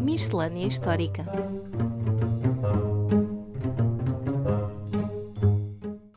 Miscelânea Histórica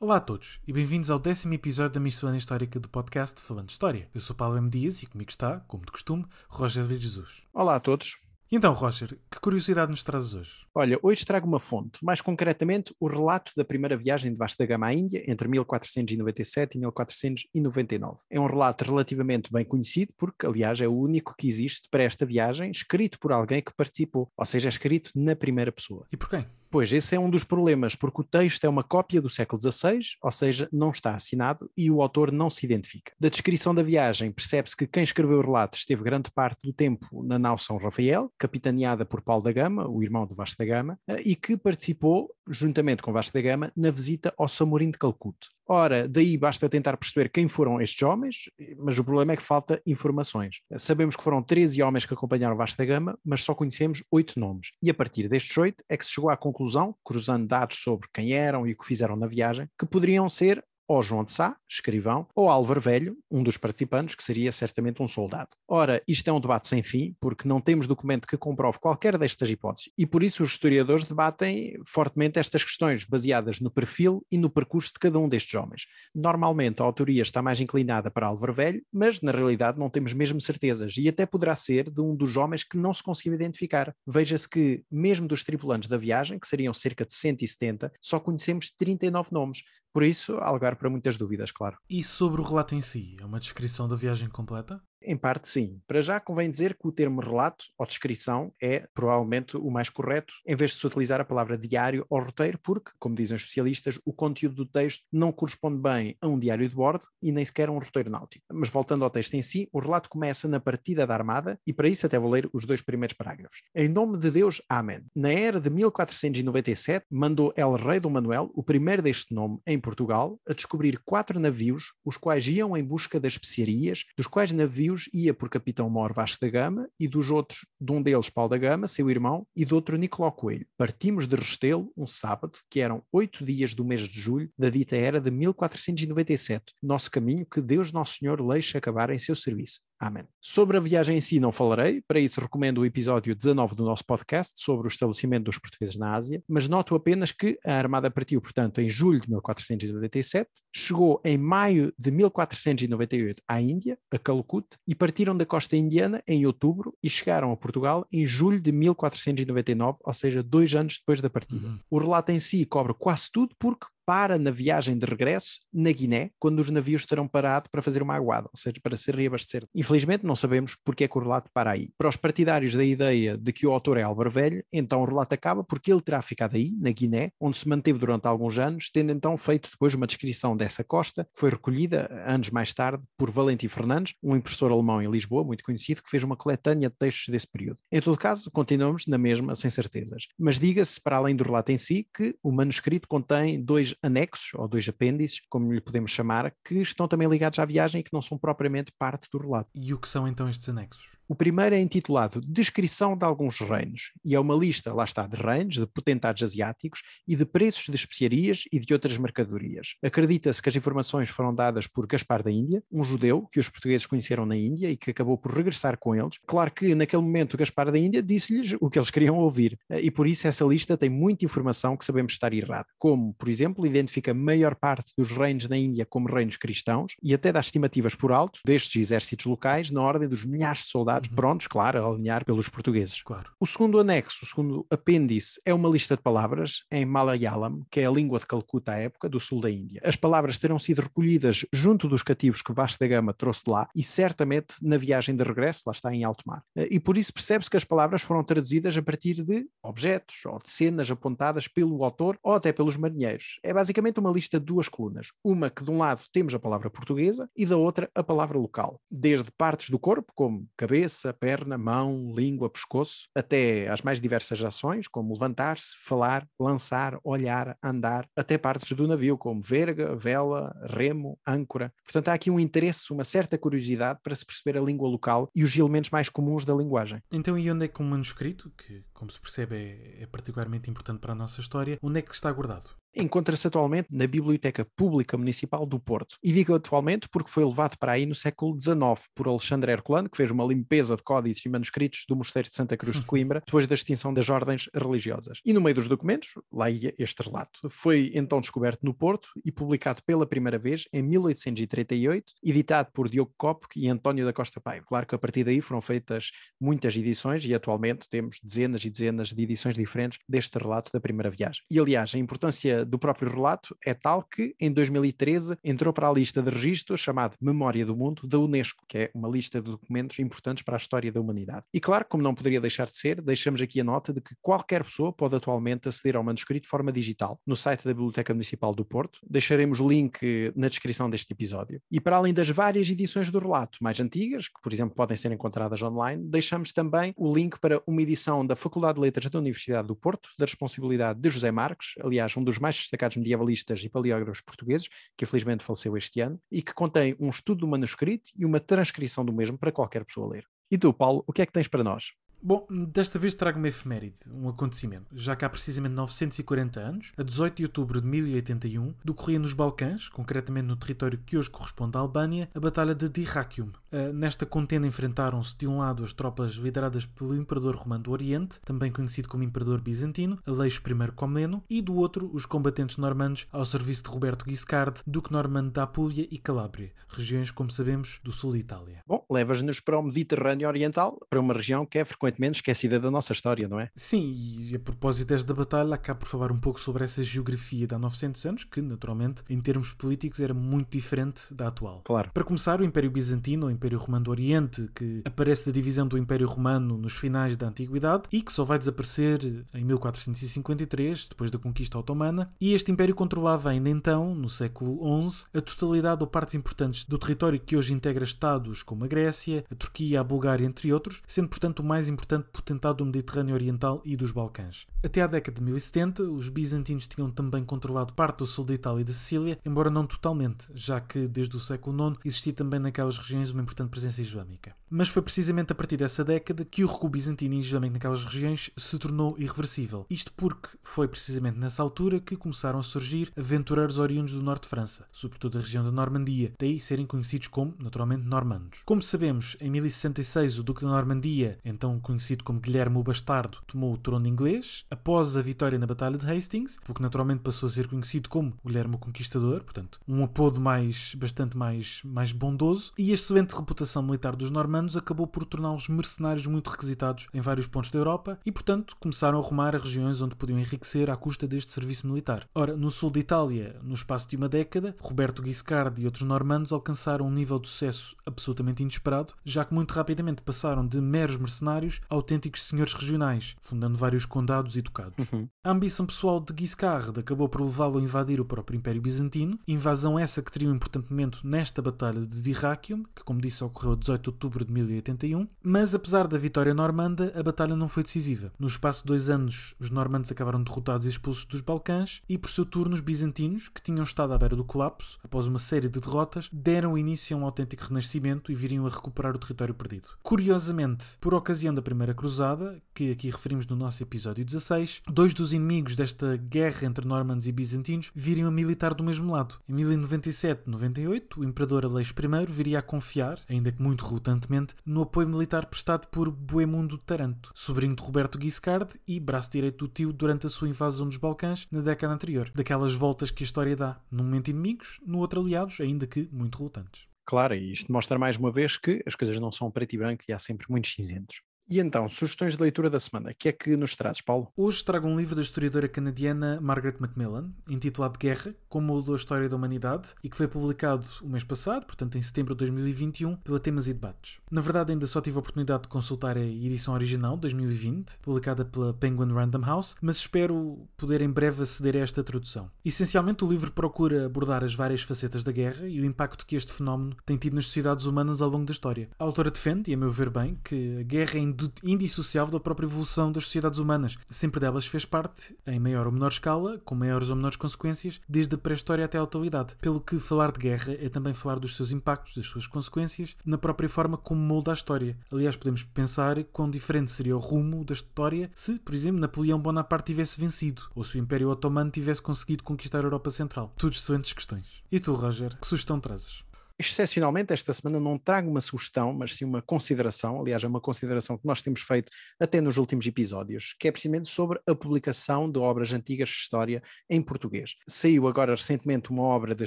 Olá a todos e bem-vindos ao décimo episódio da Miscelânea Histórica do podcast Falando História. Eu sou Paulo M. Dias e comigo está, como de costume, Roger de Jesus. Olá a todos. Então, Roger, que curiosidade nos trazes hoje? Olha, hoje trago uma fonte, mais concretamente o relato da primeira viagem de Vasta Gama à Índia entre 1497 e 1499. É um relato relativamente bem conhecido, porque, aliás, é o único que existe para esta viagem, escrito por alguém que participou, ou seja, é escrito na primeira pessoa. E por quem? Pois, esse é um dos problemas, porque o texto é uma cópia do século XVI, ou seja, não está assinado e o autor não se identifica. Da descrição da viagem, percebe-se que quem escreveu o relato esteve grande parte do tempo na nau São Rafael, capitaneada por Paulo da Gama, o irmão de Vasco da Gama, eh, e que participou, juntamente com Vasco da Gama, na visita ao Samorim de Calcute. Ora, daí basta tentar perceber quem foram estes homens, mas o problema é que falta informações. Sabemos que foram 13 homens que acompanharam Vasco da Gama, mas só conhecemos oito nomes. E a partir destes oito é que se chegou à conclusão, cruzando dados sobre quem eram e o que fizeram na viagem, que poderiam ser ou João de Sá, escrivão, ou Álvaro Velho, um dos participantes, que seria certamente um soldado. Ora, isto é um debate sem fim, porque não temos documento que comprove qualquer destas hipóteses, e por isso os historiadores debatem fortemente estas questões, baseadas no perfil e no percurso de cada um destes homens. Normalmente a autoria está mais inclinada para Álvaro Velho, mas na realidade não temos mesmo certezas, e até poderá ser de um dos homens que não se conseguiu identificar. Veja-se que, mesmo dos tripulantes da viagem, que seriam cerca de 170, só conhecemos 39 nomes, por isso, há lugar para muitas dúvidas, claro. E sobre o relato em si? É uma descrição da viagem completa? Em parte, sim. Para já, convém dizer que o termo relato ou descrição é provavelmente o mais correto, em vez de se utilizar a palavra diário ou roteiro, porque, como dizem os especialistas, o conteúdo do texto não corresponde bem a um diário de bordo e nem sequer a um roteiro náutico. Mas voltando ao texto em si, o relato começa na partida da Armada e para isso até vou ler os dois primeiros parágrafos. Em nome de Deus, Amém. Na era de 1497, mandou El Rei Dom Manuel, o primeiro deste nome, em Portugal, a descobrir quatro navios, os quais iam em busca das especiarias, dos quais navios ia por Capitão Mor Vasco da Gama e dos outros, de um deles Paulo da Gama, seu irmão, e do outro Nicolau Coelho. Partimos de Restelo um sábado, que eram oito dias do mês de julho da dita era de 1497. Nosso caminho que Deus Nosso Senhor deixe acabar em seu serviço. Amém. Sobre a viagem em si não falarei, para isso recomendo o episódio 19 do nosso podcast sobre o estabelecimento dos portugueses na Ásia, mas noto apenas que a Armada partiu, portanto, em julho de 1497, chegou em maio de 1498 à Índia, a Calcute, e partiram da costa indiana em outubro e chegaram a Portugal em julho de 1499, ou seja, dois anos depois da partida. Uhum. O relato em si cobre quase tudo porque para na viagem de regresso na Guiné, quando os navios terão parado para fazer uma aguada, ou seja, para se reabastecer. Infelizmente não sabemos porque é que o relato para aí. Para os partidários da ideia de que o autor é Álvaro Velho, então o relato acaba porque ele terá ficado aí, na Guiné, onde se manteve durante alguns anos, tendo então feito depois uma descrição dessa costa, que foi recolhida anos mais tarde por Valentim Fernandes, um impressor alemão em Lisboa, muito conhecido, que fez uma coletânea de textos desse período. Em todo caso, continuamos na mesma, sem certezas. Mas diga-se, para além do relato em si, que o manuscrito contém dois anexos, ou dois apêndices, como lhe podemos chamar, que estão também ligados à viagem e que não são propriamente parte do relato. E o que são então estes anexos? O primeiro é intitulado Descrição de alguns reinos e é uma lista, lá está, de reinos, de potentados asiáticos e de preços de especiarias e de outras mercadorias. Acredita-se que as informações foram dadas por Gaspar da Índia, um judeu que os portugueses conheceram na Índia e que acabou por regressar com eles. Claro que naquele momento Gaspar da Índia disse-lhes o que eles queriam ouvir e por isso essa lista tem muita informação que sabemos estar errada, como, por exemplo, identifica a maior parte dos reinos na Índia como reinos cristãos e até dá estimativas por alto destes exércitos locais na ordem dos milhares de soldados uhum. prontos, claro, a alinhar pelos portugueses. Claro. O segundo anexo, o segundo apêndice, é uma lista de palavras em Malayalam, que é a língua de Calcuta à época, do sul da Índia. As palavras terão sido recolhidas junto dos cativos que Vasco da Gama trouxe lá e certamente na viagem de regresso, lá está em alto mar. E por isso percebe-se que as palavras foram traduzidas a partir de objetos ou de cenas apontadas pelo autor ou até pelos marinheiros. É basicamente uma lista de duas colunas. Uma que de um lado temos a palavra portuguesa e da outra a palavra local. Desde partes do corpo, como cabeça, cabeça, perna, mão, língua, pescoço, até às mais diversas ações, como levantar-se, falar, lançar, olhar, andar, até partes do navio, como verga, vela, remo, âncora. Portanto, há aqui um interesse, uma certa curiosidade para se perceber a língua local e os elementos mais comuns da linguagem. Então, e onde é que um manuscrito, que, como se percebe, é, é particularmente importante para a nossa história, onde é que está guardado? Encontra-se atualmente na Biblioteca Pública Municipal do Porto. E digo atualmente porque foi levado para aí no século XIX por Alexandre Herculano, que fez uma limpeza de códices e manuscritos do Mosteiro de Santa Cruz de Coimbra, depois da extinção das ordens religiosas. E no meio dos documentos, lá ia este relato. Foi então descoberto no Porto e publicado pela primeira vez em 1838, editado por Diogo Kopk e António da Costa Paiva. Claro que a partir daí foram feitas muitas edições e atualmente temos dezenas e dezenas de edições diferentes deste relato da primeira viagem. E aliás, a importância do próprio relato é tal que em 2013 entrou para a lista de registros chamada Memória do Mundo da Unesco, que é uma lista de documentos importantes para a história da humanidade. E claro, como não poderia deixar de ser, deixamos aqui a nota de que qualquer pessoa pode atualmente aceder ao manuscrito de forma digital no site da Biblioteca Municipal do Porto. Deixaremos o link na descrição deste episódio. E para além das várias edições do relato mais antigas, que por exemplo podem ser encontradas online, deixamos também o link para uma edição da Faculdade de Letras da Universidade do Porto, da responsabilidade de José Marques, aliás, um dos mais destacados medievalistas e paleógrafos portugueses, que infelizmente faleceu este ano, e que contém um estudo do manuscrito e uma transcrição do mesmo para qualquer pessoa ler. E tu, Paulo, o que é que tens para nós? Bom, desta vez trago uma efeméride, um acontecimento. Já que há precisamente 940 anos, a 18 de outubro de 1081, decorria nos Balcãs, concretamente no território que hoje corresponde à Albânia, a Batalha de Dyrrachium. Uh, nesta contenda enfrentaram-se de um lado as tropas lideradas pelo Imperador Romano do Oriente, também conhecido como Imperador Bizantino, Aleixo I Comneno, e do outro os combatentes normandos ao serviço de Roberto Guiscard, Duque Normando da Apulia e Calábria, regiões, como sabemos, do sul de Itália. Bom, levas-nos para o Mediterrâneo Oriental, para uma região que é frequentemente frequentemente esquecida da nossa história, não é? Sim, e a propósito desta batalha, acabo por falar um pouco sobre essa geografia de há 900 anos, que naturalmente, em termos políticos, era muito diferente da atual. Claro. Para começar, o Império Bizantino, ou Império Romano do Oriente, que aparece da divisão do Império Romano nos finais da Antiguidade e que só vai desaparecer em 1453, depois da conquista otomana, e este império controlava ainda então, no século XI, a totalidade ou partes importantes do território que hoje integra estados como a Grécia, a Turquia, a Bulgária, entre outros, sendo portanto o mais importante importante potentado do Mediterrâneo Oriental e dos Balcãs. Até à década de 1070, os bizantinos tinham também controlado parte do sul da Itália e da Sicília, embora não totalmente, já que desde o século IX existia também naquelas regiões uma importante presença islâmica. Mas foi precisamente a partir dessa década que o recuo bizantino e islâmico naquelas regiões se tornou irreversível. Isto porque foi precisamente nessa altura que começaram a surgir aventureiros oriundos do norte de França, sobretudo da região da Normandia, daí serem conhecidos como, naturalmente, normandos. Como sabemos, em 1066 o Duque da Normandia, então conhecido como Guilherme o Bastardo, tomou o trono inglês após a vitória na Batalha de Hastings, porque naturalmente passou a ser conhecido como Guilherme o Conquistador, portanto, um apodo mais, bastante mais, mais bondoso, e a excelente reputação militar dos normandos acabou por torná-los mercenários muito requisitados em vários pontos da Europa e, portanto, começaram a rumar a regiões onde podiam enriquecer à custa deste serviço militar. Ora, no sul de Itália, no espaço de uma década, Roberto Guiscard e outros normandos alcançaram um nível de sucesso absolutamente inesperado, já que muito rapidamente passaram de meros mercenários autênticos senhores regionais, fundando vários condados e ducados. Uhum. A ambição pessoal de Guiscard acabou por levá-lo a invadir o próprio Império Bizantino, invasão essa que teria um importante momento nesta Batalha de Dyrrachium, que, como disse, ocorreu a 18 de outubro de 1081, mas apesar da vitória normanda, a batalha não foi decisiva. No espaço de dois anos, os normandos acabaram derrotados e expulsos dos Balcãs, e por seu turno os bizantinos, que tinham estado à beira do colapso, após uma série de derrotas, deram início a um autêntico renascimento e viriam a recuperar o território perdido. Curiosamente, por ocasião da Primeira Cruzada, que aqui referimos no nosso episódio 16, dois dos inimigos desta guerra entre normandos e bizantinos viriam a militar do mesmo lado. Em 1097-98, o imperador Aleixo I viria a confiar, ainda que muito relutantemente, no apoio militar prestado por Boemundo Taranto, sobrinho de Roberto Guiscard e braço direito do tio durante a sua invasão dos Balcãs na década anterior. Daquelas voltas que a história dá, num momento inimigos, no outro aliados, ainda que muito relutantes. Claro, e isto mostra mais uma vez que as coisas não são preto e branco e há sempre muitos cinzentos. E então, sugestões de leitura da semana. O que é que nos trazes, Paulo? Hoje trago um livro da historiadora canadiana Margaret Macmillan, intitulado Guerra, como mudou a história da humanidade, e que foi publicado o mês passado, portanto em setembro de 2021, pela Temas e Debates. Na verdade, ainda só tive a oportunidade de consultar a edição original, 2020, publicada pela Penguin Random House, mas espero poder em breve aceder a esta tradução. Essencialmente, o livro procura abordar as várias facetas da guerra e o impacto que este fenómeno tem tido nas sociedades humanas ao longo da história. A autora defende, e a meu ver bem, que a guerra é indissociável da própria evolução das sociedades humanas. Sempre delas fez parte, em maior ou menor escala, com maiores ou menores consequências, desde a pré-história até a atualidade. Pelo que falar de guerra é também falar dos seus impactos, das suas consequências, na própria forma como molda a história. Aliás, podemos pensar quão diferente seria o rumo da história se, por exemplo, Napoleão Bonaparte tivesse vencido, ou se o Império Otomano tivesse conseguido conquistar a Europa Central. Tudo excelentes questões. E tu, Roger, que sugestão trazes? Excepcionalmente, esta semana não trago uma sugestão, mas sim uma consideração. Aliás, é uma consideração que nós temos feito até nos últimos episódios, que é precisamente sobre a publicação de obras antigas de história em português. Saiu agora recentemente uma obra de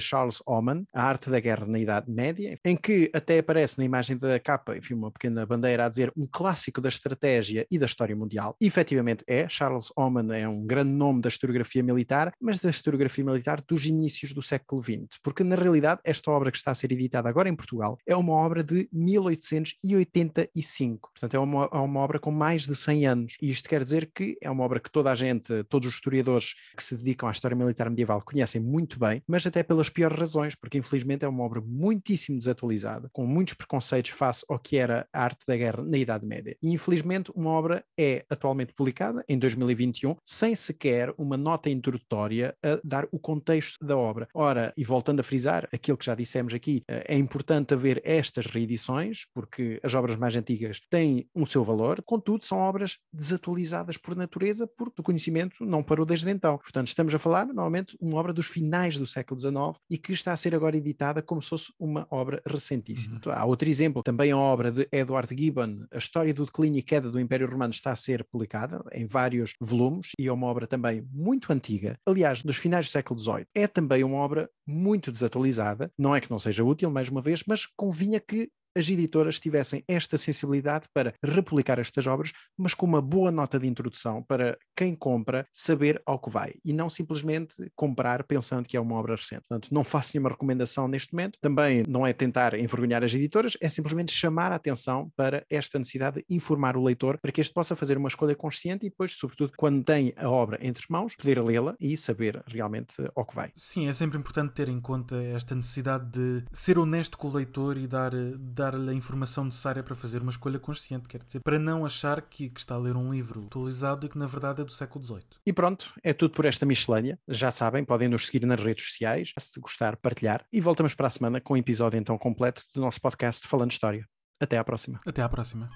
Charles Oman, A Arte da Guerra na Idade Média, em que até aparece na imagem da capa, enfim, uma pequena bandeira a dizer um clássico da estratégia e da história mundial. E, efetivamente é. Charles Oman é um grande nome da historiografia militar, mas da historiografia militar dos inícios do século XX, porque na realidade esta obra que está a ser editada agora em Portugal, é uma obra de 1885. Portanto, é uma, é uma obra com mais de 100 anos. E isto quer dizer que é uma obra que toda a gente, todos os historiadores que se dedicam à história militar medieval conhecem muito bem, mas até pelas piores razões, porque infelizmente é uma obra muitíssimo desatualizada, com muitos preconceitos face ao que era a arte da guerra na Idade Média. E infelizmente uma obra é atualmente publicada em 2021 sem sequer uma nota introdutória a dar o contexto da obra. Ora, e voltando a frisar aquilo que já dissemos aqui, é importante haver estas reedições, porque as obras mais antigas têm um seu valor, contudo, são obras desatualizadas por natureza, porque o conhecimento não parou desde então. Portanto, estamos a falar, normalmente, uma obra dos finais do século XIX e que está a ser agora editada como se fosse uma obra recentíssima. Uhum. Há outro exemplo, também a obra de Edward Gibbon, A História do Declínio e Queda do Império Romano, está a ser publicada em vários volumes e é uma obra também muito antiga, aliás, dos finais do século XVIII. É também uma obra muito desatualizada, não é que não seja útil, mais uma vez, mas convinha que as editoras tivessem esta sensibilidade para republicar estas obras, mas com uma boa nota de introdução para quem compra saber ao que vai e não simplesmente comprar pensando que é uma obra recente. Portanto, não faço nenhuma recomendação neste momento, também não é tentar envergonhar as editoras, é simplesmente chamar a atenção para esta necessidade de informar o leitor para que este possa fazer uma escolha consciente e depois, sobretudo, quando tem a obra entre mãos, poder lê-la e saber realmente ao que vai. Sim, é sempre importante ter em conta esta necessidade de ser honesto com o leitor e dar, dar dar-lhe a informação necessária para fazer uma escolha consciente, quer dizer, para não achar que, que, está a ler um livro atualizado e que na verdade é do século XVIII. E pronto, é tudo por esta miscelânea. Já sabem, podem nos seguir nas redes sociais, se gostar, partilhar. E voltamos para a semana com um episódio então completo do nosso podcast Falando História. Até à próxima. Até à próxima.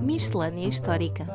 Miscelânea Histórica